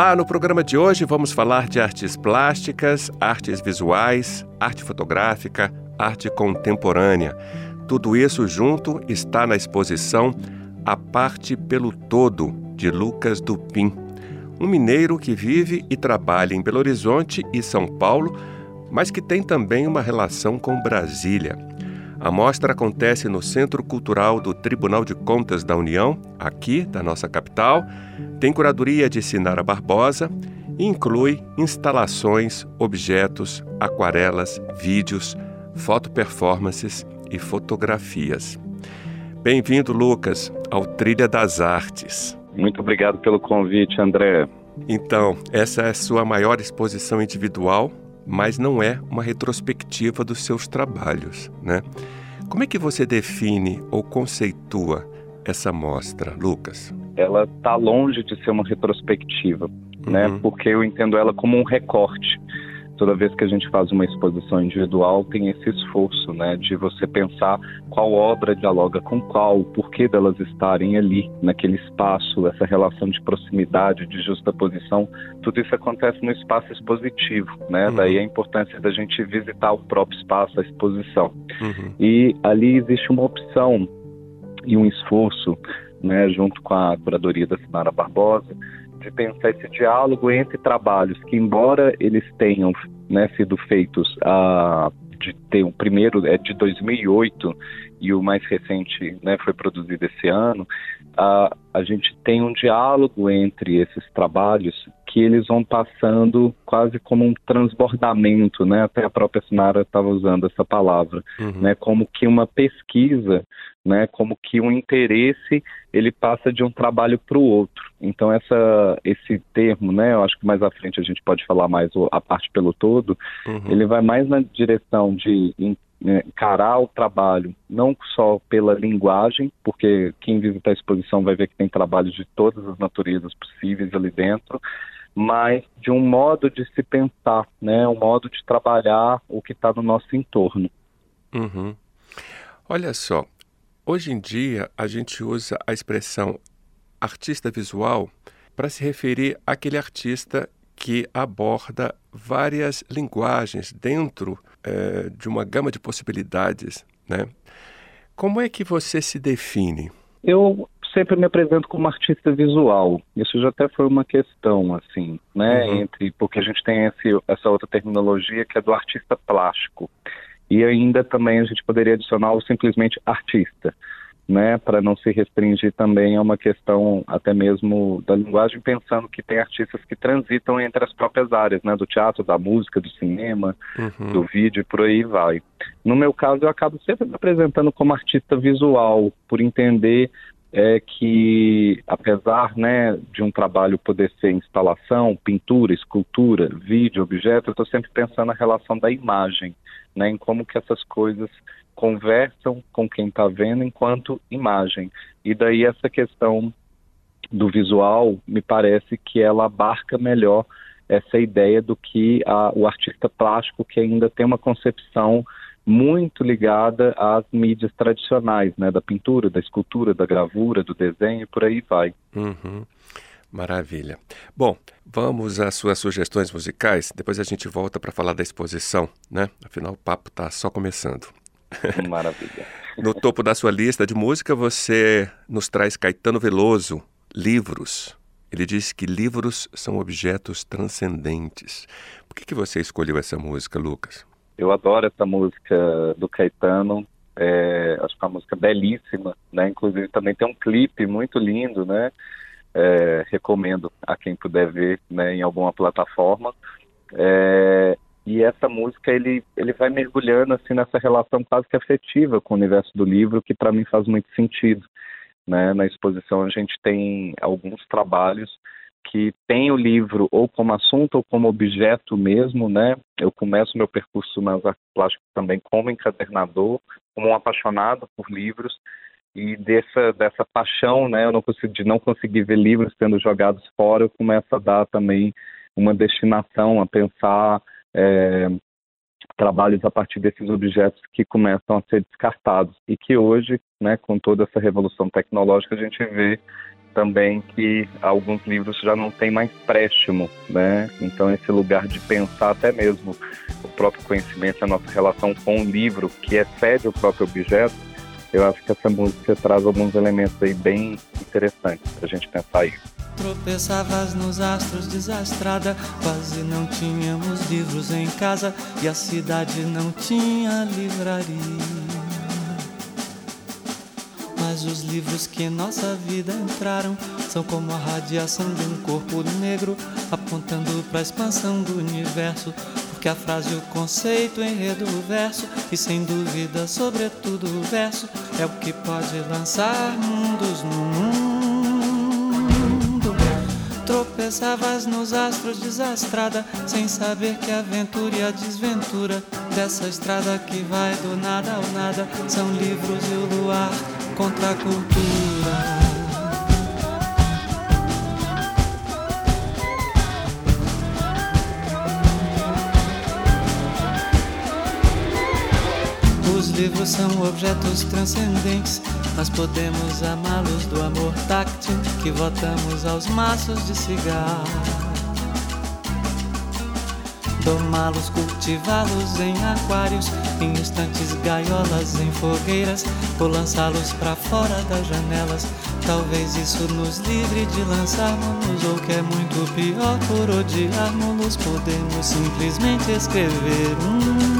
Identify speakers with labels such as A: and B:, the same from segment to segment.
A: Olá, no programa de hoje vamos falar de artes plásticas, artes visuais, arte fotográfica, arte contemporânea. Tudo isso junto está na exposição A Parte pelo Todo, de Lucas Dupin, um mineiro que vive e trabalha em Belo Horizonte e São Paulo, mas que tem também uma relação com Brasília. A mostra acontece no Centro Cultural do Tribunal de Contas da União, aqui da nossa capital. Tem curadoria de Sinara Barbosa e inclui instalações, objetos, aquarelas, vídeos, fotoperformances e fotografias. Bem-vindo, Lucas, ao Trilha das Artes.
B: Muito obrigado pelo convite, André.
A: Então, essa é a sua maior exposição individual mas não é uma retrospectiva dos seus trabalhos, né? Como é que você define ou conceitua essa mostra, Lucas?
B: Ela está longe de ser uma retrospectiva, né? uhum. né? Porque eu entendo ela como um recorte toda vez que a gente faz uma exposição individual, tem esse esforço, né, de você pensar qual obra dialoga com qual, o porquê delas estarem ali, naquele espaço, essa relação de proximidade, de justaposição, tudo isso acontece no espaço expositivo, né, uhum. daí a importância da gente visitar o próprio espaço, a exposição. Uhum. E ali existe uma opção e um esforço, né, junto com a curadoria da Sinara Barbosa, de pensar esse diálogo entre trabalhos que, embora eles tenham né, sido feitos a de ter o primeiro é de 2008 e o mais recente né, foi produzido esse ano, a, a gente tem um diálogo entre esses trabalhos que eles vão passando quase como um transbordamento, né? Até a própria Sinara estava usando essa palavra, uhum. né? Como que uma pesquisa, né? Como que um interesse ele passa de um trabalho para o outro. Então essa esse termo, né? Eu acho que mais à frente a gente pode falar mais a parte pelo todo. Uhum. Ele vai mais na direção de né, encarar o trabalho não só pela linguagem, porque quem visitar a exposição vai ver que tem trabalhos de todas as naturezas possíveis ali dentro, mas de um modo de se pensar, né, um modo de trabalhar o que está no nosso entorno.
A: Uhum. Olha só, hoje em dia a gente usa a expressão artista visual para se referir àquele artista que aborda várias linguagens dentro é, de uma gama de possibilidades, né? Como é que você se define?
B: Eu sempre me apresento como artista visual. Isso já até foi uma questão, assim, né? Uhum. Entre porque a gente tem esse, essa outra terminologia que é do artista plástico. E ainda também a gente poderia adicionar o simplesmente artista né, para não se restringir também a uma questão até mesmo da linguagem, pensando que tem artistas que transitam entre as próprias áreas, né, do teatro, da música, do cinema, uhum. do vídeo e por aí vai. No meu caso, eu acabo sempre me apresentando como artista visual, por entender é que, apesar né, de um trabalho poder ser instalação, pintura, escultura, vídeo, objeto, eu estou sempre pensando na relação da imagem, né, em como que essas coisas conversam com quem está vendo enquanto imagem. E daí essa questão do visual, me parece que ela abarca melhor essa ideia do que a, o artista plástico, que ainda tem uma concepção muito ligada às mídias tradicionais, né, da pintura, da escultura, da gravura, do desenho, por aí vai.
A: Uhum. Maravilha. Bom, vamos às suas sugestões musicais. Depois a gente volta para falar da exposição, né? Afinal, o papo está só começando.
B: Maravilha.
A: no topo da sua lista de música, você nos traz Caetano Veloso, Livros. Ele diz que livros são objetos transcendentes. Por que, que você escolheu essa música, Lucas?
B: Eu adoro essa música do Caetano. É, acho que é uma música belíssima, né? Inclusive também tem um clipe muito lindo, né? É, recomendo a quem puder ver né, em alguma plataforma. É, e essa música ele ele vai mergulhando assim nessa relação quase que afetiva com o universo do livro que para mim faz muito sentido né na exposição a gente tem alguns trabalhos que tem o livro ou como assunto ou como objeto mesmo, né? Eu começo meu percurso nas artes plásticas também como encadernador, como um apaixonado por livros e dessa dessa paixão, né? Eu não consigo de não conseguir ver livros sendo jogados fora, eu começo a dar também uma destinação a pensar é, trabalhos a partir desses objetos que começam a ser descartados e que hoje, né, com toda essa revolução tecnológica, a gente vê também que alguns livros já não têm mais préstimo, né? Então esse lugar de pensar até mesmo o próprio conhecimento, a nossa relação com o livro que excede o próprio objeto, eu acho que essa música traz alguns elementos aí bem interessantes para a gente pensar isso.
C: Tropeçavas nos astros desastrada, quase não tínhamos livros em casa e a cidade não tinha livraria. Mas os livros que em nossa vida entraram são como a radiação de um corpo negro apontando para a expansão do universo. Porque a frase, o conceito, o enredo, o verso e sem dúvida, sobretudo o verso é o que pode lançar mundos no mundo. Tropeçavas nos astros desastrada, sem saber que a aventura e a desventura dessa estrada que vai do nada ao nada são livros e o luar contra a cultura. São objetos transcendentes, mas podemos amá-los do amor táctil que votamos aos maços de cigarro domá-los, cultivá-los em aquários, em instantes gaiolas, em fogueiras, ou lançá-los para fora das janelas. Talvez isso nos livre de lançarmos, ou que é muito pior, por odiarmos, podemos simplesmente escrever um.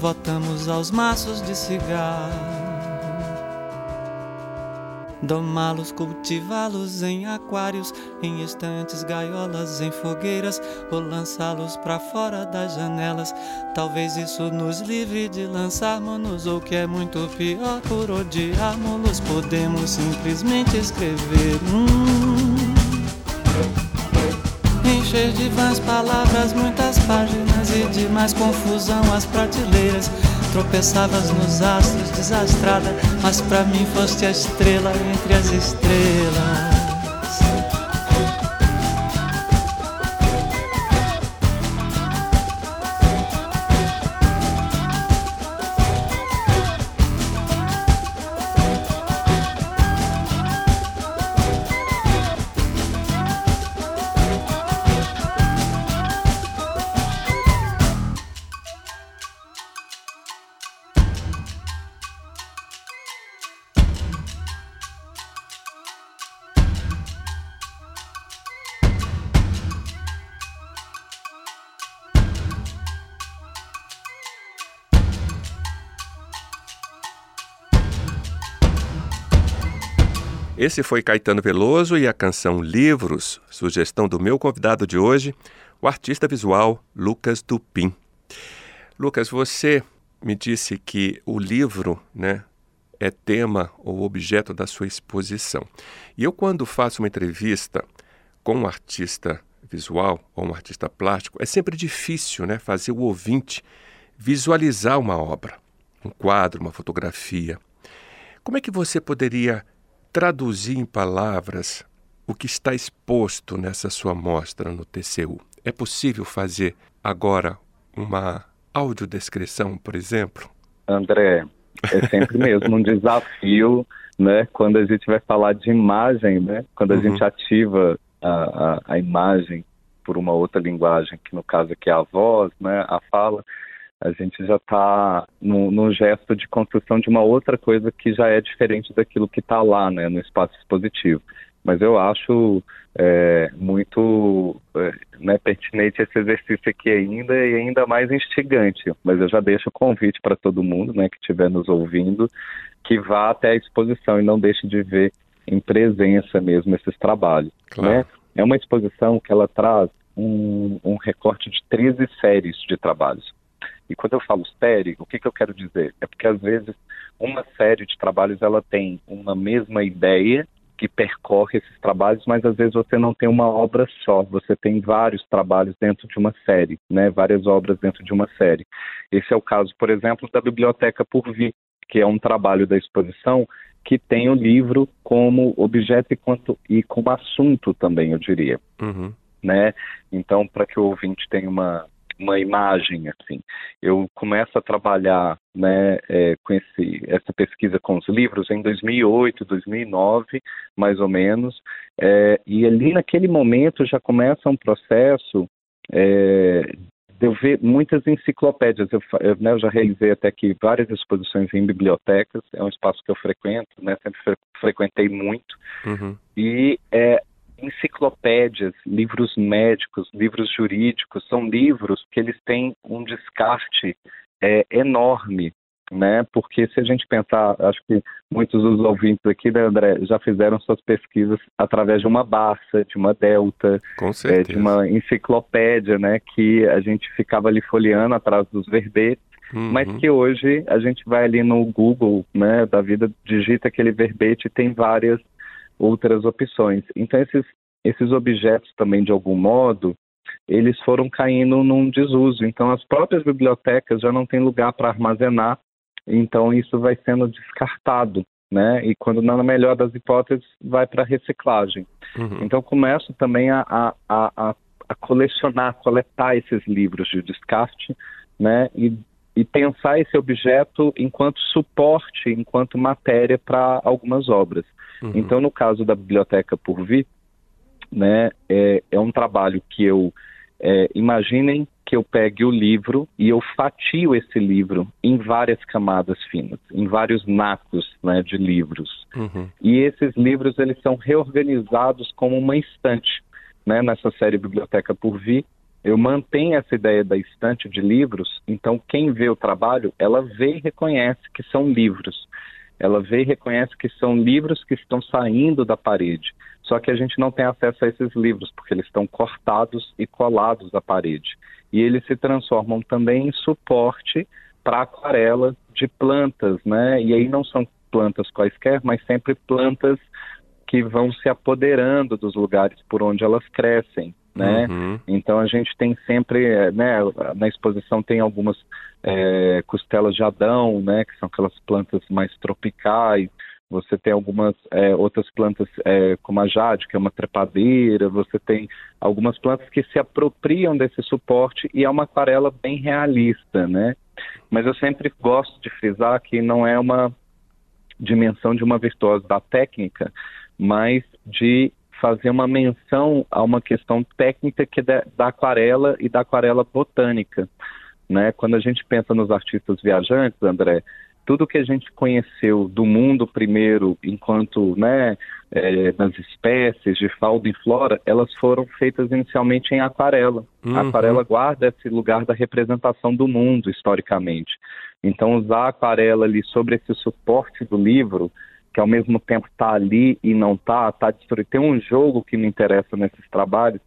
C: Votamos aos maços de cigarro. Domá-los, cultivá-los em aquários, em estantes, gaiolas, em fogueiras, ou lançá-los para fora das janelas. Talvez isso nos livre de lançarmos-nos, ou que é muito pior, por odiarmos-los, podemos simplesmente escrever. Hum encher de vãs palavras, muitas páginas e de mais confusão as prateleiras. Tropeçavas nos astros, desastrada, mas para mim foste a estrela entre as estrelas.
A: Esse foi Caetano Veloso e a canção Livros, sugestão do meu convidado de hoje, o artista visual Lucas Dupin. Lucas, você me disse que o livro, né, é tema ou objeto da sua exposição. E eu, quando faço uma entrevista com um artista visual ou um artista plástico, é sempre difícil né, fazer o ouvinte visualizar uma obra, um quadro, uma fotografia. Como é que você poderia traduzir em palavras o que está exposto nessa sua mostra no TCU? É possível fazer agora uma audiodescrição, por exemplo?
B: André, é sempre mesmo um desafio, né? Quando a gente vai falar de imagem, né? Quando a uhum. gente ativa a, a, a, imagem por uma outra linguagem, que no caso aqui é a voz, né? A fala, a gente já está no, no, gesto de construção de uma outra coisa que já é diferente daquilo que está lá, né? No espaço expositivo. Mas eu acho é, muito é, né, pertinente esse exercício aqui ainda e ainda mais instigante. Mas eu já deixo o convite para todo mundo né, que estiver nos ouvindo que vá até a exposição e não deixe de ver em presença mesmo esses trabalhos. Claro. Né? É uma exposição que ela traz um, um, recorte de 13 séries de trabalhos. E quando eu falo série, o que, que eu quero dizer? É porque às vezes uma série de trabalhos ela tem uma mesma ideia que percorre esses trabalhos, mas às vezes você não tem uma obra só, você tem vários trabalhos dentro de uma série, né? Várias obras dentro de uma série. Esse é o caso, por exemplo, da Biblioteca por Vir, que é um trabalho da exposição que tem o livro como objeto e, quanto, e como assunto também, eu diria. Uhum. Né? Então, para que o ouvinte tenha uma, uma imagem assim. Eu começo a trabalhar né, é, com esse, essa pesquisa com os livros em 2008, 2009, mais ou menos, é, e ali naquele momento já começa um processo é, de eu ver muitas enciclopédias. Eu, eu, né, eu, já realizei até aqui várias exposições em bibliotecas, é um espaço que eu frequento, né, sempre fre frequentei muito, uhum. e é, enciclopédias, livros médicos, livros jurídicos, são livros que eles têm um descarte é, enorme, né? Porque se a gente pensar, acho que muitos dos ouvintes aqui, né, André, já fizeram suas pesquisas através de uma Barça, de uma Delta, é, de uma enciclopédia, né? Que a gente ficava ali folheando atrás dos verbetes. Uhum. Mas que hoje a gente vai ali no Google, né, da vida, digita aquele verbete e tem várias outras opções. Então, esses, esses objetos também, de algum modo, eles foram caindo num desuso. Então, as próprias bibliotecas já não têm lugar para armazenar, então isso vai sendo descartado, né? E quando, na melhor das hipóteses, vai para reciclagem. Uhum. Então, começo também a, a, a, a colecionar, coletar esses livros de descarte, né? E e pensar esse objeto enquanto suporte, enquanto matéria para algumas obras. Uhum. Então, no caso da Biblioteca por Vir, né, é, é um trabalho que eu é, imaginem que eu pegue o livro e eu fatio esse livro em várias camadas finas, em vários nacos né, de livros. Uhum. E esses livros eles são reorganizados como uma estante. Né, nessa série Biblioteca por Vir, eu mantenho essa ideia da estante de livros, então quem vê o trabalho, ela vê e reconhece que são livros. Ela vê e reconhece que são livros que estão saindo da parede. Só que a gente não tem acesso a esses livros, porque eles estão cortados e colados à parede. E eles se transformam também em suporte para aquarela de plantas, né? E aí não são plantas quaisquer, mas sempre plantas que vão se apoderando dos lugares por onde elas crescem né? Uhum. Então a gente tem sempre, eh, né? Na exposição tem algumas é, costelas de Adão, né? Que são aquelas plantas mais tropicais. Você tem algumas é, outras plantas é, como a jade, que é uma trepadeira. Você tem algumas plantas que se apropriam desse suporte e é uma aquarela bem realista, né? Mas eu sempre gosto de frisar que não é uma dimensão de uma virtuosa da técnica, mas de fazer uma menção a uma questão técnica que é da aquarela e da aquarela botânica. Né? Quando a gente pensa nos artistas viajantes, André, tudo que a gente conheceu do mundo primeiro, enquanto né, é, nas espécies de fauna e flora, elas foram feitas inicialmente em aquarela. Uhum. A aquarela guarda esse lugar da representação do mundo historicamente. Então, usar a aquarela ali sobre esse suporte do livro que ao mesmo tempo está ali e não está, está destruído. Tem um jogo que me interessa nesses trabalhos,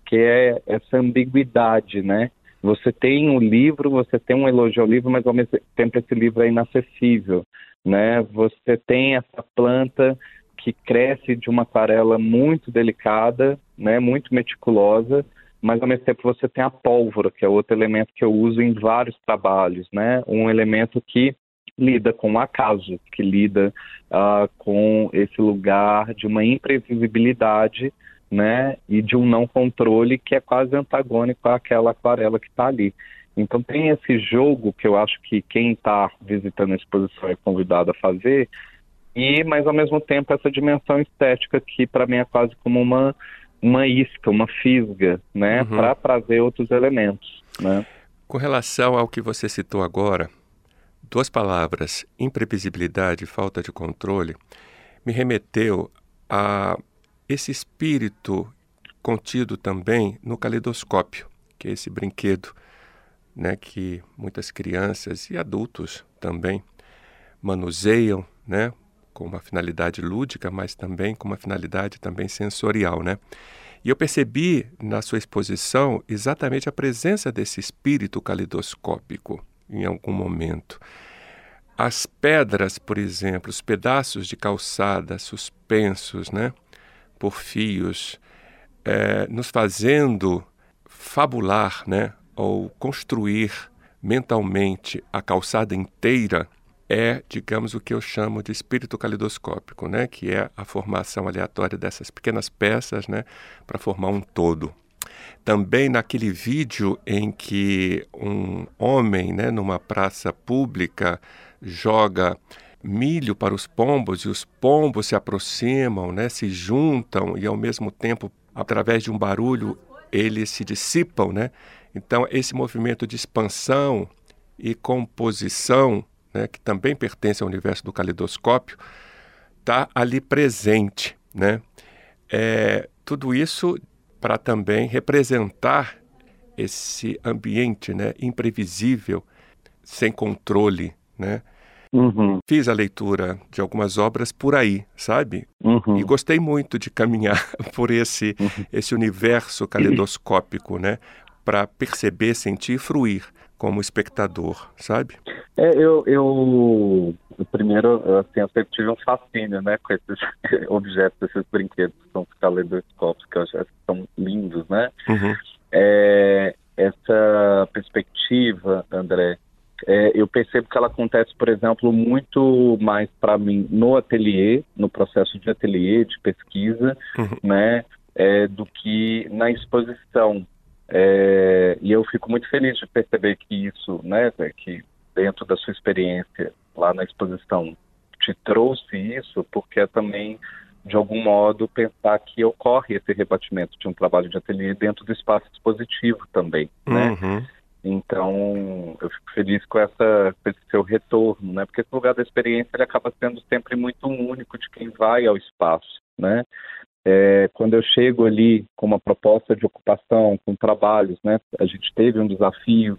B: porque é essa ambiguidade, né? Você tem um livro, você tem um elogio ao livro, mas ao mesmo tempo esse livro é inacessível, né? Você tem essa planta que cresce de uma aquarela muito delicada, né, muito meticulosa, mas ao mesmo tempo você tem a pólvora, que é outro elemento que eu uso em vários trabalhos, né? Um elemento que lida com o acaso, que lida uh, com esse lugar de uma imprevisibilidade, né, e de um não controle que é quase antagônico àquela aquarela que está ali. Então tem esse jogo que eu acho que quem está visitando a exposição é convidado a fazer, e mas ao mesmo tempo essa dimensão estética que para mim é quase como uma uma isca, uma fisga, né, uhum. para trazer outros elementos, né?
A: Com relação ao que você citou agora, duas palavras, imprevisibilidade e falta de controle, me remeteu a esse espírito contido também no caleidoscópio, que é esse brinquedo, né, que muitas crianças e adultos também manuseiam, né, com uma finalidade lúdica, mas também com uma finalidade também sensorial, né? E eu percebi na sua exposição exatamente a presença desse espírito calidoscópico em algum momento. As pedras, por exemplo, os pedaços de calçada suspensos, né, por fios, é, nos fazendo fabular, né, ou construir mentalmente a calçada inteira é, digamos, o que eu chamo de espírito calidoscópico, né? que é a formação aleatória dessas pequenas peças né? para formar um todo. Também naquele vídeo em que um homem, né, numa praça pública, joga milho para os pombos e os pombos se aproximam, né, se juntam e ao mesmo tempo, através de um barulho, eles se dissipam, né? Então esse movimento de expansão e composição né, que também pertence ao universo do calidoscópio, está ali presente. Né? É, tudo isso para também representar esse ambiente né, imprevisível, sem controle. Né? Uhum. Fiz a leitura de algumas obras por aí, sabe? Uhum. E gostei muito de caminhar por esse, uhum. esse universo calidoscópico, né? Para perceber, sentir e fruir como espectador, sabe?
B: É, eu, eu primeiro, assim, eu sempre tive um fascínio, né, com esses objetos, esses brinquedos que são caleidoscópicos, que eu acho que são lindos, né? Uhum. É, essa perspectiva, André, é, eu percebo que ela acontece, por exemplo, muito mais para mim no ateliê, no processo de ateliê, de pesquisa, uhum. né, é, do que na exposição. É, e eu fico muito feliz de perceber que isso, né, que dentro da sua experiência lá na exposição te trouxe isso, porque é também de algum modo pensar que ocorre esse rebatimento de um trabalho de ateliê dentro do espaço expositivo também, né? Uhum. Então, eu fico feliz com, essa, com esse seu retorno, né? Porque esse lugar da experiência ele acaba sendo sempre muito único de quem vai ao espaço, né? É, quando eu chego ali com uma proposta de ocupação, com trabalhos, né, a gente teve um desafio,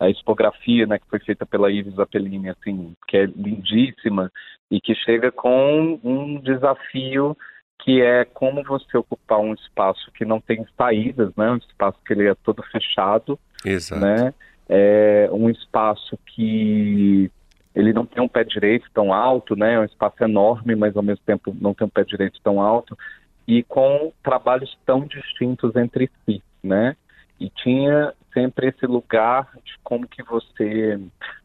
B: a expografia, né, que foi feita pela Ives Apellini, assim, que é lindíssima e que chega com um desafio que é como você ocupar um espaço que não tem saídas, né, um espaço que ele é todo fechado, Exato. né, é um espaço que ele não tem um pé direito tão alto, né, é um espaço enorme, mas ao mesmo tempo não tem um pé direito tão alto, e com trabalhos tão distintos entre si, né? E tinha sempre esse lugar de como que você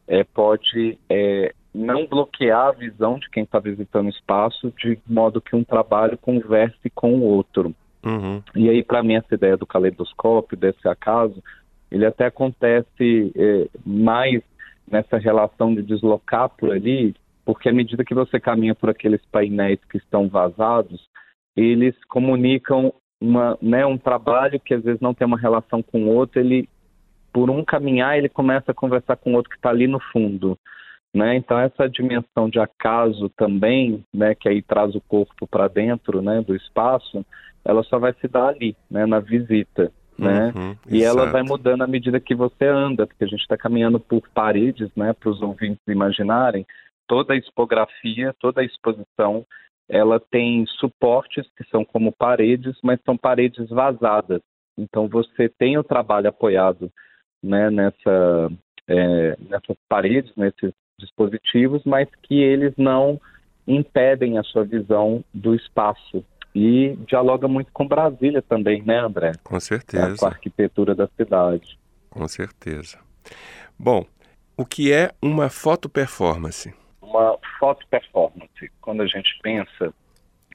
B: é, pode é, não bloquear a visão de quem está visitando o espaço, de modo que um trabalho converse com o outro. Uhum. E aí, para mim, essa ideia do caleidoscópio, desse acaso, ele até acontece é, mais nessa relação de deslocar por ali, porque à medida que você caminha por aqueles painéis que estão vazados, eles comunicam uma, né, um trabalho que às vezes não tem uma relação com o outro, ele, por um caminhar, ele começa a conversar com outro que está ali no fundo. Né? Então essa dimensão de acaso também, né, que aí traz o corpo para dentro, né, do espaço, ela só vai se dar ali, né, na visita, né? Uhum, e exato. ela vai mudando à medida que você anda, porque a gente está caminhando por paredes, né, para os ouvintes imaginarem. Toda a expografia, toda a exposição, ela tem suportes que são como paredes, mas são paredes vazadas. Então você tem o trabalho apoiado né, nessa, é, nessas paredes, nesses dispositivos, mas que eles não impedem a sua visão do espaço. E dialoga muito com Brasília também, né, André?
A: Com certeza.
B: Com a arquitetura da cidade.
A: Com certeza. Bom, o que é uma foto performance?
B: Uma foto performance, quando a gente pensa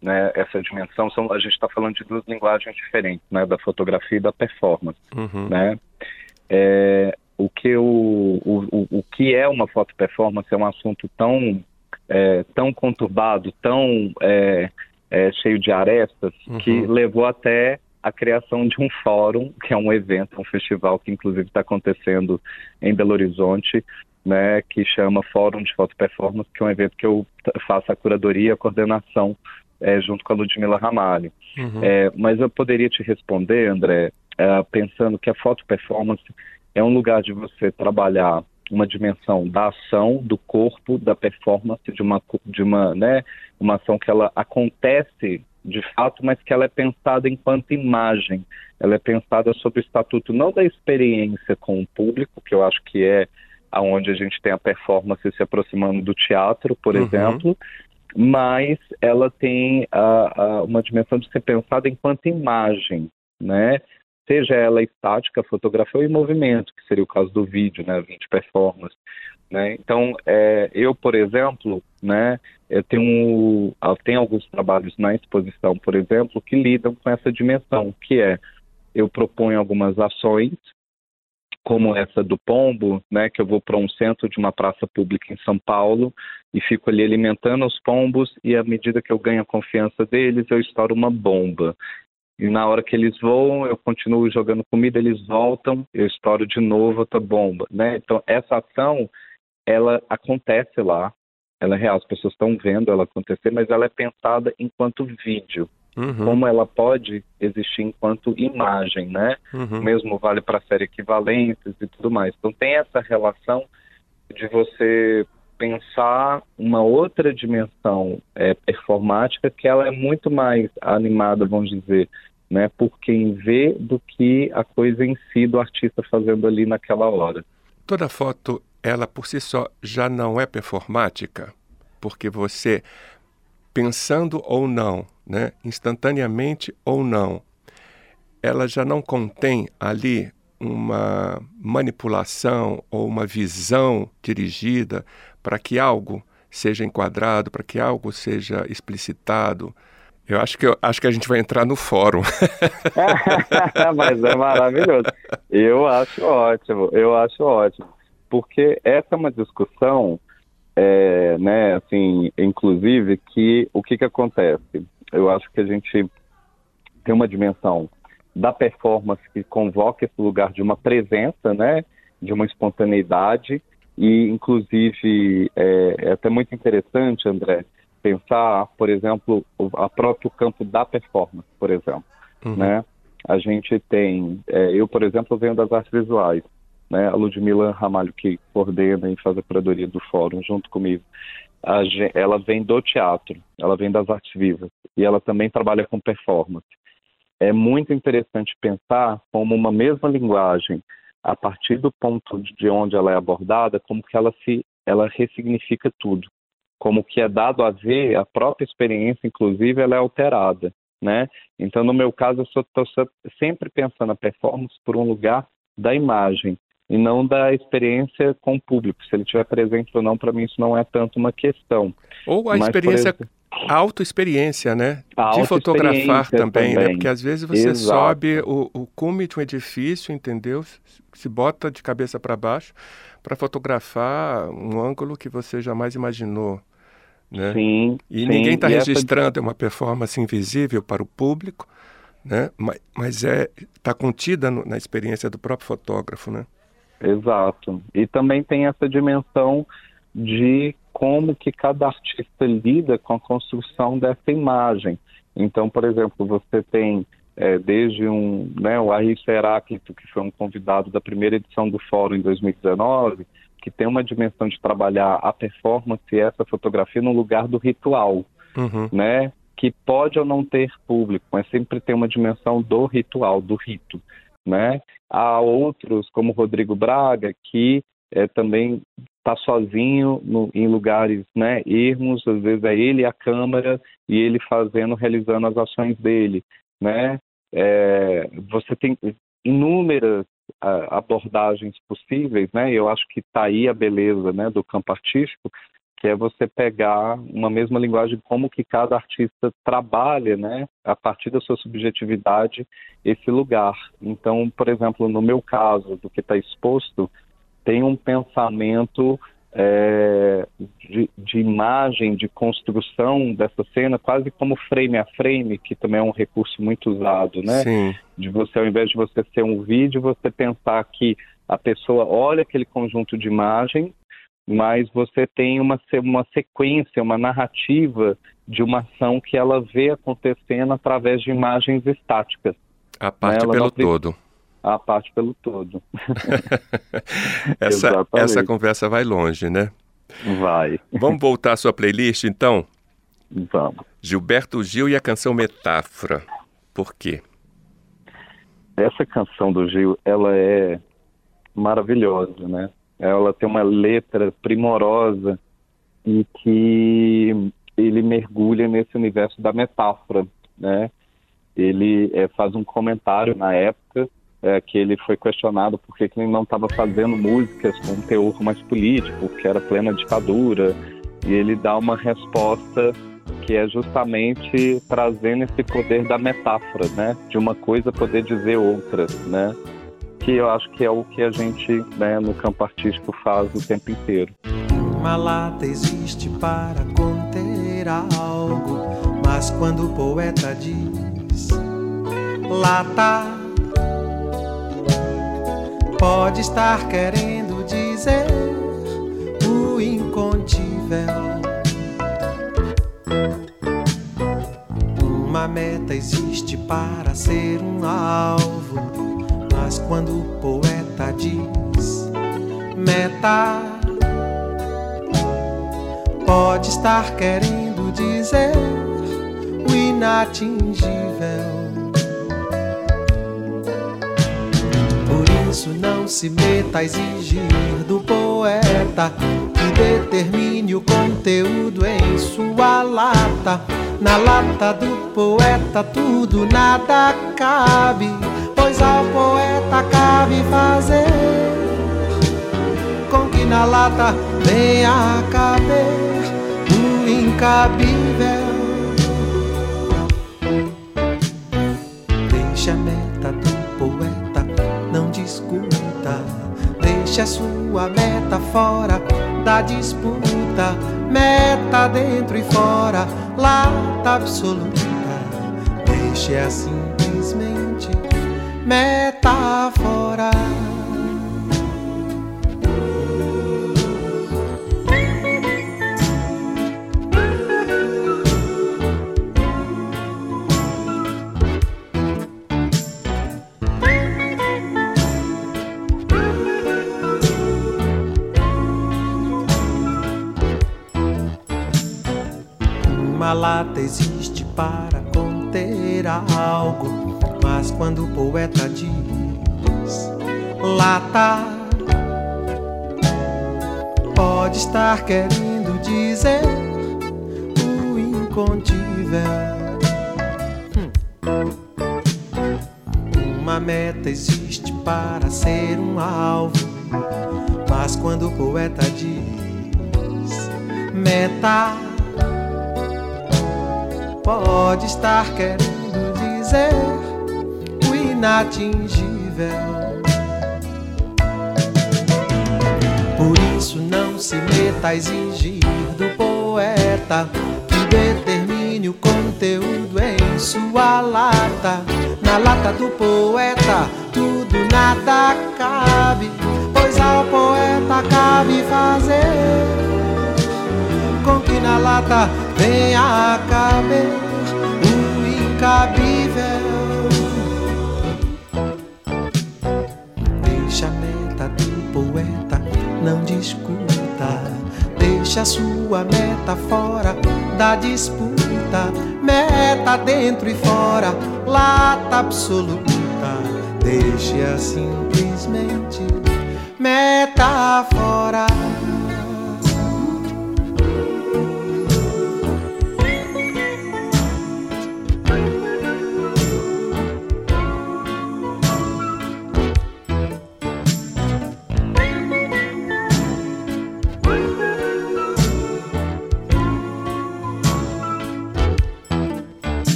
B: né, essa dimensão, são, a gente está falando de duas linguagens diferentes, né, da fotografia e da performance, uhum. né? É, o que o, o, o que é uma foto performance é um assunto tão é, tão conturbado, tão é, é, cheio de arestas, uhum. que levou até a criação de um fórum, que é um evento, um festival que inclusive está acontecendo em Belo Horizonte, né, que chama Fórum de Foto Performance, que é um evento que eu faço a curadoria a coordenação é, junto com a Ludmila Ramalho. Uhum. É, mas eu poderia te responder, André, é, pensando que a foto performance é um lugar de você trabalhar uma dimensão da ação, do corpo, da performance, de uma, de uma, né, uma ação que ela acontece de fato, mas que ela é pensada enquanto imagem. Ela é pensada sob o estatuto não da experiência com o público, que eu acho que é aonde a gente tem a performance se aproximando do teatro, por uhum. exemplo, mas ela tem uma dimensão de ser pensada enquanto imagem, né? Seja ela estática, fotografia ou em movimento, que seria o caso do vídeo, né? Vídeo performance. Né? Então, é, eu, por exemplo, né, eu tenho, eu tenho alguns trabalhos na exposição, por exemplo, que lidam com essa dimensão, que é eu proponho algumas ações, como essa do pombo, né, que eu vou para um centro de uma praça pública em São Paulo e fico ali alimentando os pombos e à medida que eu ganho a confiança deles, eu estouro uma bomba. E na hora que eles voam, eu continuo jogando comida, eles voltam, eu estouro de novo outra bomba, né? Então essa ação ela acontece lá, ela é real, as pessoas estão vendo ela acontecer, mas ela é pensada enquanto vídeo. Uhum. Como ela pode existir enquanto imagem, né? Uhum. Mesmo vale para a série equivalentes e tudo mais. Então tem essa relação de você pensar uma outra dimensão é, performática que ela é muito mais animada, vamos dizer, né, por quem vê do que a coisa em si do artista fazendo ali naquela hora.
A: Toda foto ela por si só já não é performática, porque você, pensando ou não, né, instantaneamente ou não, ela já não contém ali uma manipulação ou uma visão dirigida para que algo seja enquadrado, para que algo seja explicitado. Eu acho que eu acho que a gente vai entrar no fórum.
B: Mas é maravilhoso. Eu acho ótimo. Eu acho ótimo porque essa é uma discussão, é, né, assim, inclusive, que o que, que acontece? Eu acho que a gente tem uma dimensão da performance que convoca esse lugar de uma presença, né, de uma espontaneidade, e, inclusive, é, é até muito interessante, André, pensar, por exemplo, o a próprio campo da performance, por exemplo, uhum. né? A gente tem, é, eu, por exemplo, venho das artes visuais, né? A Ludmila Ramalho, que coordena e faz a curadoria do fórum junto comigo, a, ela vem do teatro, ela vem das artes vivas e ela também trabalha com performance. É muito interessante pensar como uma mesma linguagem, a partir do ponto de onde ela é abordada, como que ela se ela ressignifica tudo, como que é dado a ver a própria experiência, inclusive, ela é alterada, né? Então, no meu caso, eu estou sempre pensando a performance por um lugar da imagem, e não da experiência com o público. Se ele estiver presente ou não, para mim isso não é tanto uma questão.
A: Ou a Mas, experiência, exemplo, a autoexperiência, né?
B: A
A: de fotografar também,
B: também,
A: né? Porque às vezes você Exato. sobe o, o cume de um edifício, entendeu? Se bota de cabeça para baixo para fotografar um ângulo que você jamais imaginou. Né?
B: Sim,
A: e
B: sim.
A: ninguém está registrando, essa... é uma performance invisível para o público, né? mas, mas é está contida no, na experiência do próprio fotógrafo, né?
B: Exato. E também tem essa dimensão de como que cada artista lida com a construção dessa imagem. Então, por exemplo, você tem é, desde um, né, o Aris Heráclito, que foi um convidado da primeira edição do Fórum em 2019, que tem uma dimensão de trabalhar a performance e essa fotografia no lugar do ritual, uhum. né? que pode ou não ter público, mas sempre tem uma dimensão do ritual, do rito, né? Há outros, como Rodrigo Braga, que é, também está sozinho no, em lugares né, ermos, às vezes é ele a câmara e ele fazendo, realizando as ações dele, né? É, você tem inúmeras abordagens possíveis, né? Eu acho que está aí a beleza, né, do campo artístico, que é você pegar uma mesma linguagem como que cada artista trabalha, né, a partir da sua subjetividade esse lugar. Então, por exemplo, no meu caso, do que está exposto, tem um pensamento é, de, de, imagem, de construção dessa cena, quase como frame a frame, que também é um recurso muito usado, né?
A: Sim.
B: De você, ao invés de você ser um vídeo, você pensar que a pessoa olha aquele conjunto de imagem, mas você tem uma, uma sequência, uma narrativa de uma ação que ela vê acontecendo através de imagens estáticas.
A: A parte né? pelo todo
B: a parte pelo todo.
A: essa, essa conversa vai longe, né?
B: Vai.
A: Vamos voltar à sua playlist, então?
B: Vamos.
A: Gilberto Gil e a canção Metáfora. Por quê?
B: Essa canção do Gil, ela é maravilhosa, né? Ela tem uma letra primorosa e que ele mergulha nesse universo da metáfora, né? Ele é, faz um comentário na época é, que ele foi questionado por que ele não estava fazendo músicas com um teor mais político, que era plena ditadura, e ele dá uma resposta que é justamente trazendo esse poder da metáfora, né? De uma coisa poder dizer outra, né? Que eu acho que é o que a gente, né, no campo artístico faz o tempo inteiro.
D: Uma lata existe para conter algo, mas quando o poeta diz lata pode estar querendo dizer o incontível. Uma meta existe para ser um alvo, mas quando o poeta diz meta, pode estar querendo dizer o inatingível. Isso não se meta a exigir do poeta que determine o conteúdo em sua lata. Na lata do poeta tudo nada cabe, pois ao poeta cabe fazer com que na lata venha caber o incabível. Deixe a sua meta fora da disputa. Meta dentro e fora, lata absoluta. Deixe-a simplesmente meta fora. Lata existe para conter algo, mas quando o poeta diz lata, pode estar querendo dizer o incontível. Uma meta existe para ser um alvo, mas quando o poeta diz meta pode estar querendo dizer o inatingível. Por isso não se meta a exigir do poeta que determine o conteúdo em sua lata. Na lata do poeta tudo nada cabe, pois ao poeta cabe fazer com que na lata venha caber o incabível. Deixa a meta do poeta, não discuta. Deixa a sua meta fora da disputa. meta dentro e fora, lata absoluta. Deixe-a simplesmente metáfora.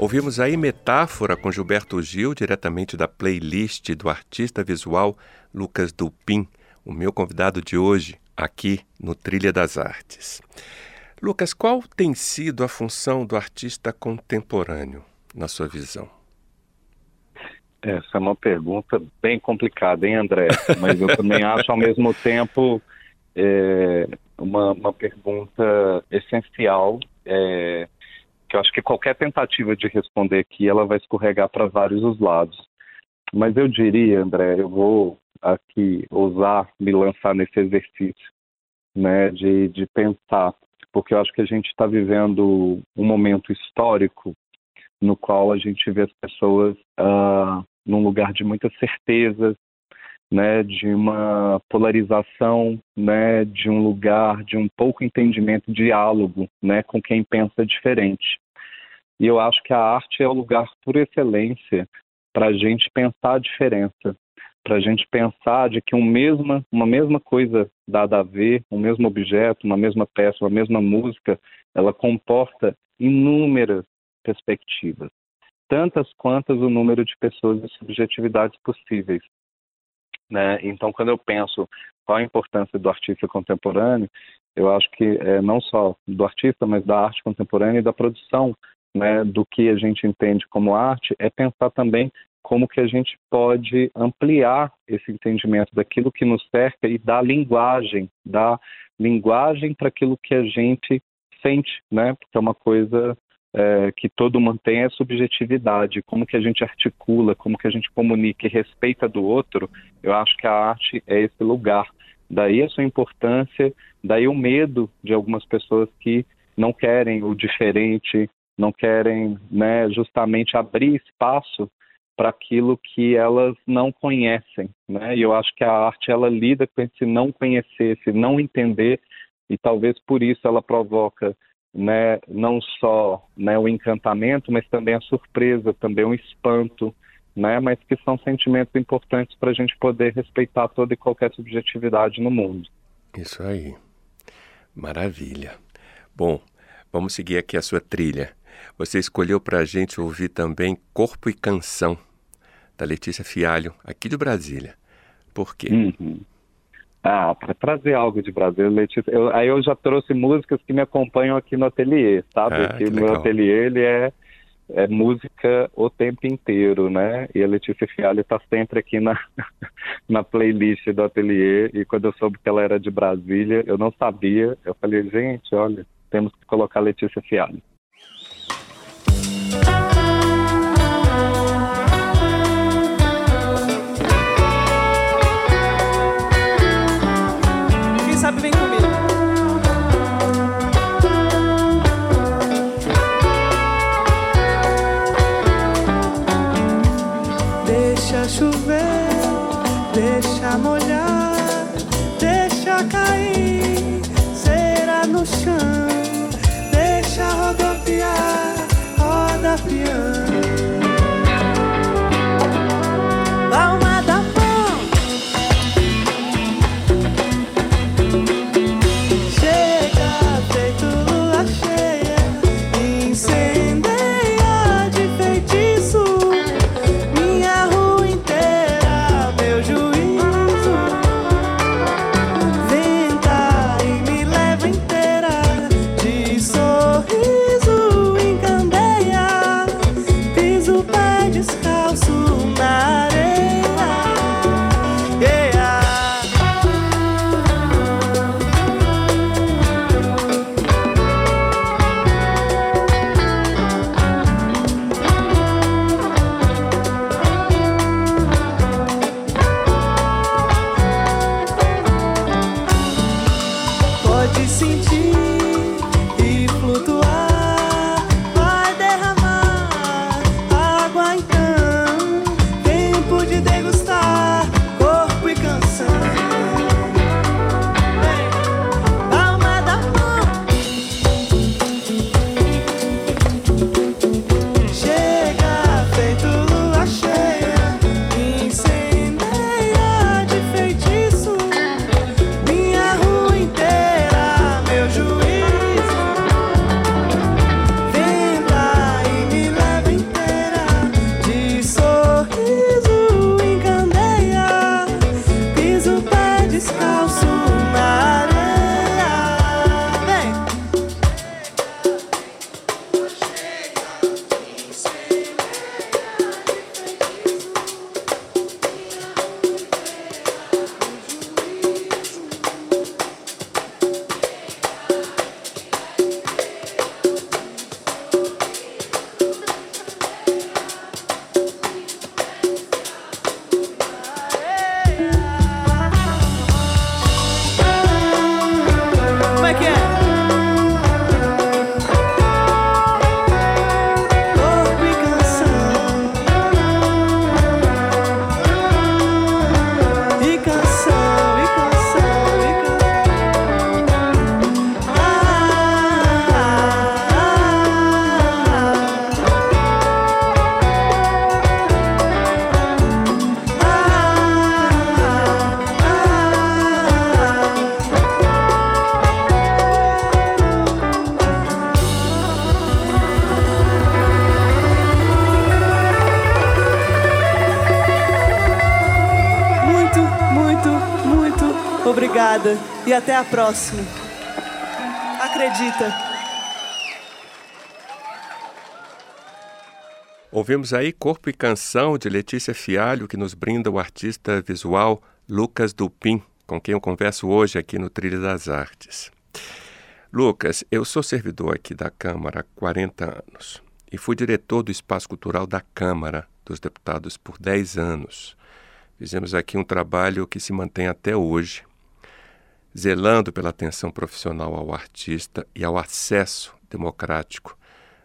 A: Ouvimos aí Metáfora com Gilberto Gil, diretamente da playlist do artista visual Lucas Dupin, o meu convidado de hoje aqui no Trilha das Artes. Lucas, qual tem sido a função do artista contemporâneo, na sua visão?
B: Essa é uma pergunta bem complicada, hein, André? Mas eu também acho, ao mesmo tempo, é, uma, uma pergunta essencial. É, que eu acho que qualquer tentativa de responder aqui ela vai escorregar para vários os lados. Mas eu diria, André, eu vou aqui ousar me lançar nesse exercício, né, de, de pensar, porque eu acho que a gente está vivendo um momento histórico no qual a gente vê as pessoas uh, num lugar de muitas certezas, né, de uma polarização, né, de um lugar de um pouco entendimento, diálogo, né, com quem pensa diferente. E eu acho que a arte é o lugar por excelência para a gente pensar a diferença, para a gente pensar de que um mesma, uma mesma coisa dada a ver, um mesmo objeto, uma mesma peça, uma mesma música, ela comporta inúmeras perspectivas, tantas quantas o número de pessoas e subjetividades possíveis. Né? Então, quando eu penso qual a importância do artista contemporâneo, eu acho que é, não só do artista, mas da arte contemporânea e da produção né, do que a gente entende como arte, é pensar também como que a gente pode ampliar esse entendimento daquilo que nos cerca e dar linguagem, dar linguagem para aquilo que a gente sente, né? Porque é uma coisa é, que todo mundo tem é subjetividade, como que a gente articula, como que a gente comunica e respeita do outro, eu acho que a arte é esse lugar. Daí a sua importância, daí o medo de algumas pessoas que não querem o diferente, não querem né, justamente abrir espaço para aquilo que elas não conhecem, né? E eu acho que a arte ela lida com esse não conhecer, esse não entender, e talvez por isso ela provoca né, não só né, o encantamento, mas também a surpresa, também o espanto, né, mas que são sentimentos importantes para a gente poder respeitar toda e qualquer subjetividade no mundo.
A: Isso aí. Maravilha. Bom, vamos seguir aqui a sua trilha. Você escolheu para a gente ouvir também Corpo e Canção, da Letícia Fialho, aqui de Brasília. Por quê?
B: Uhum. Ah, para trazer algo de Brasil, Letícia. Eu, aí eu já trouxe músicas que me acompanham aqui no ateliê, sabe? Ah, que o meu ateliê ele é, é música o tempo inteiro, né? E a Letícia Fialho está sempre aqui na, na playlist do ateliê. E quando eu soube que ela era de Brasília, eu não sabia. Eu falei, gente, olha, temos que colocar a Letícia Fialho.
E: Até a próxima. Acredita.
A: Ouvimos aí Corpo e Canção de Letícia Fialho, que nos brinda o artista visual Lucas Dupin, com quem eu converso hoje aqui no Trilha das Artes. Lucas, eu sou servidor aqui da Câmara há 40 anos e fui diretor do Espaço Cultural da Câmara dos Deputados por 10 anos. Fizemos aqui um trabalho que se mantém até hoje, zelando pela atenção profissional ao artista e ao acesso democrático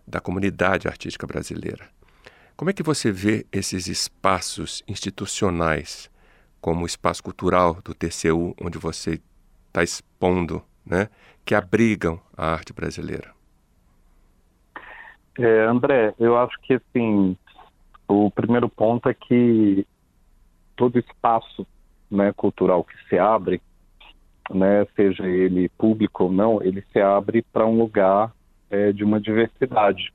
A: da comunidade artística brasileira. Como é que você vê esses espaços institucionais, como o espaço cultural do TCU, onde você está expondo, né, que abrigam a arte brasileira?
B: É, André, eu acho que assim, o primeiro ponto é que todo espaço né, cultural que se abre né, seja ele público ou não, ele se abre para um lugar é, de uma diversidade.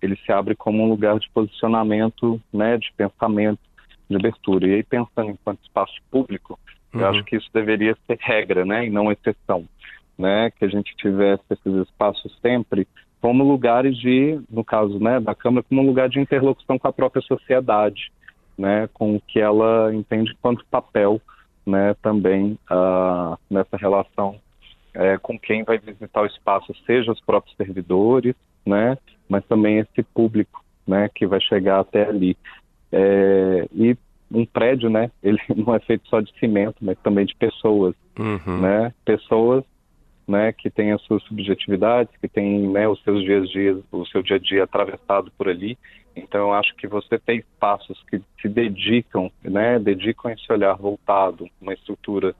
B: Ele se abre como um lugar de posicionamento, né, de pensamento, de abertura. E aí, pensando enquanto espaço público, uhum. eu acho que isso deveria ser regra, né, e não exceção. Né, que a gente tivesse esses espaços sempre como lugares de, no caso né, da Câmara, como um lugar de interlocução com a própria sociedade, né, com o que ela entende quanto papel né, também uh, nessa relação é, com quem vai visitar o espaço, seja os próprios servidores, né, mas também esse público, né, que vai chegar até ali. É, e um prédio, né, ele não é feito só de cimento, mas também de pessoas, uhum. né, pessoas, né, que têm as suas subjetividades, que têm, né, os seus dias dias, o seu dia a dia atravessado por ali então, eu acho que você tem espaços que se dedicam, né, dedicam esse olhar voltado, uma estrutura,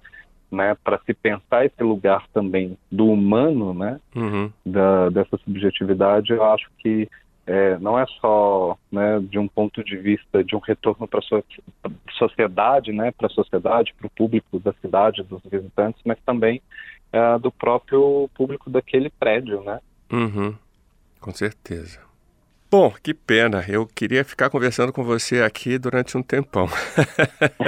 B: né, para se pensar esse lugar também do humano, né, uhum. da, dessa subjetividade. Eu acho que é, não é só, né, de um ponto de vista de um retorno para a sociedade, né, para a sociedade, para o público da cidade, dos visitantes, mas também é, do próprio público daquele prédio, né.
A: Uhum. Com certeza. Bom, que pena. Eu queria ficar conversando com você aqui durante um tempão.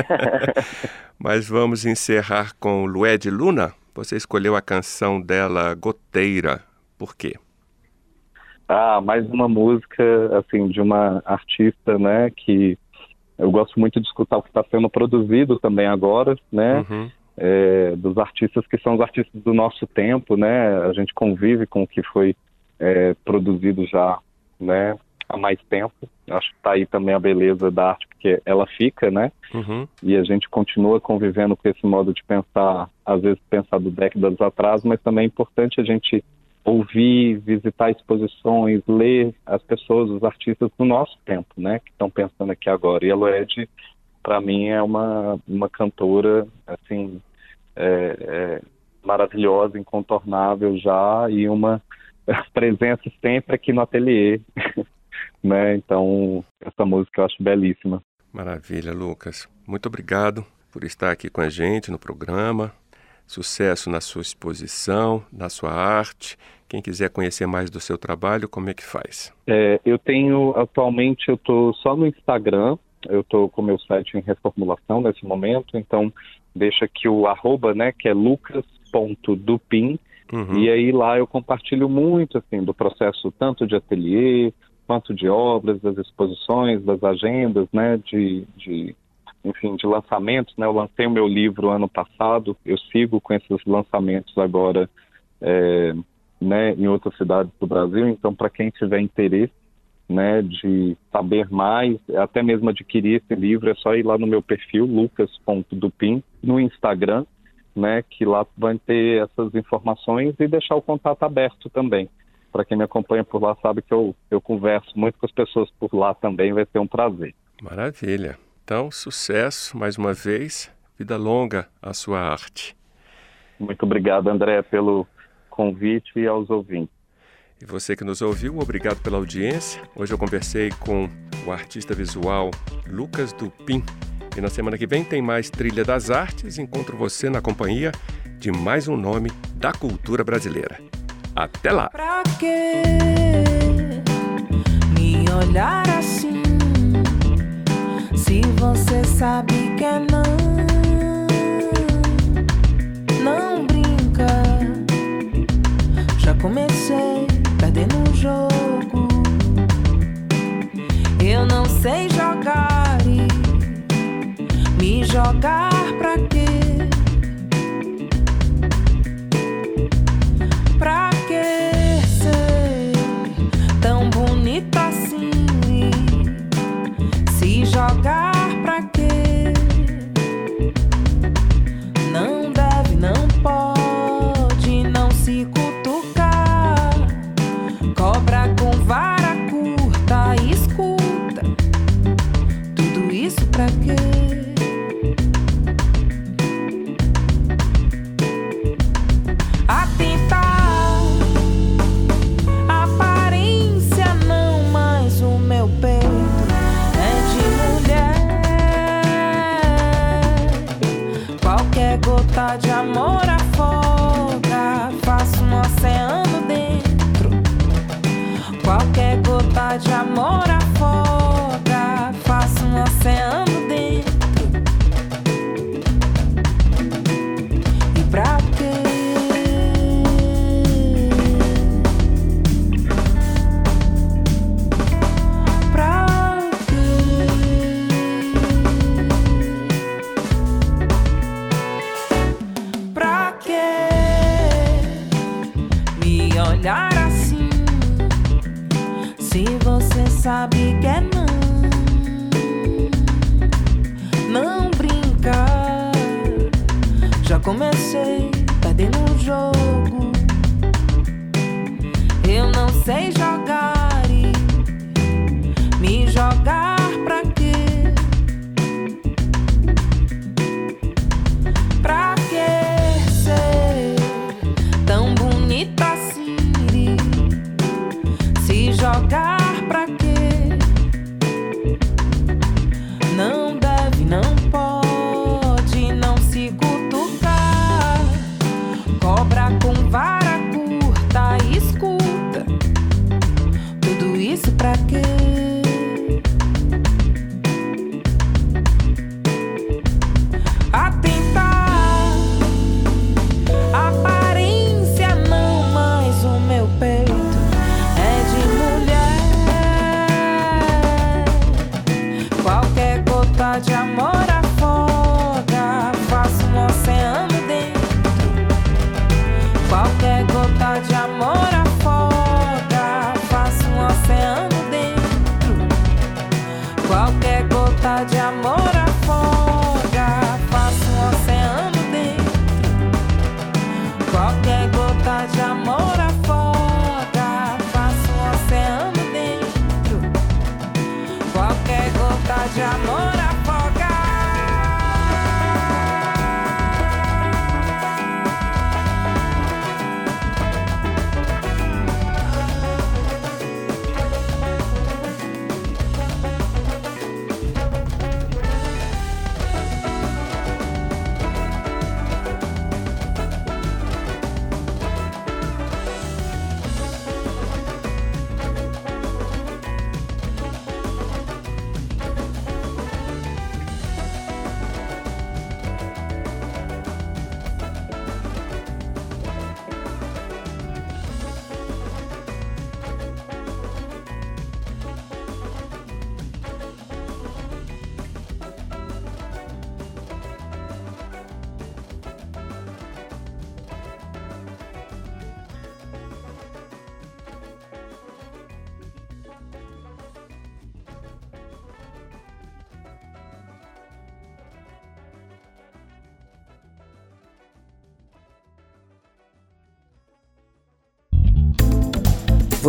A: Mas vamos encerrar com Lué de Luna. Você escolheu a canção dela, Goteira. Por quê?
B: Ah, mais uma música, assim, de uma artista, né, que eu gosto muito de escutar o que está sendo produzido também agora, né, uhum. é, dos artistas que são os artistas do nosso tempo, né, a gente convive com o que foi é, produzido já né, ficar mais tempo. Acho que está aí também a beleza da arte, porque ela fica, né? Uhum. E a gente continua convivendo com esse modo de pensar, às vezes pensado décadas atrás, mas também é importante a gente ouvir, visitar exposições, ler as pessoas, os artistas do nosso tempo, né? Que estão pensando aqui agora. E a Loed, para mim, é uma, uma cantora, assim, é, é maravilhosa, incontornável já, e uma presença sempre aqui no ateliê. né? Então, essa música eu acho belíssima.
A: Maravilha, Lucas. Muito obrigado por estar aqui com a gente no programa. Sucesso na sua exposição, na sua arte. Quem quiser conhecer mais do seu trabalho, como é que faz?
B: É, eu tenho, atualmente, eu estou só no Instagram. Eu estou com meu site em reformulação nesse momento, então deixa aqui o arroba, né, que é lucas.dupin. Uhum. E aí lá eu compartilho muito, assim, do processo tanto de ateliê, quanto de obras, das exposições, das agendas, né, de, de enfim, de lançamentos, né, eu lancei o meu livro ano passado, eu sigo com esses lançamentos agora, é, né, em outras cidades do Brasil, então para quem tiver interesse, né, de saber mais, até mesmo adquirir esse livro, é só ir lá no meu perfil, lucas.dupin, no Instagram, né, que lá vai ter essas informações e deixar o contato aberto também. Para quem me acompanha por lá sabe que eu, eu converso muito com as pessoas por lá também, vai ser um prazer.
A: Maravilha. Então, sucesso mais uma vez, vida longa à sua arte.
B: Muito obrigado, André, pelo convite e aos ouvintes.
A: E você que nos ouviu, obrigado pela audiência. Hoje eu conversei com o artista visual Lucas Dupin. E na semana que vem tem mais Trilha das Artes. Encontro você na companhia de mais um nome da cultura brasileira. Até lá!
F: Pra que me olhar assim? Se você sabe que é não, não brinca. Já comecei perdendo o jogo. Eu não sei jogar jogar pra quê? Olhar se você sabe que é não, não brincar. Já comecei perdendo o jogo. Eu não sei jogar e me jogar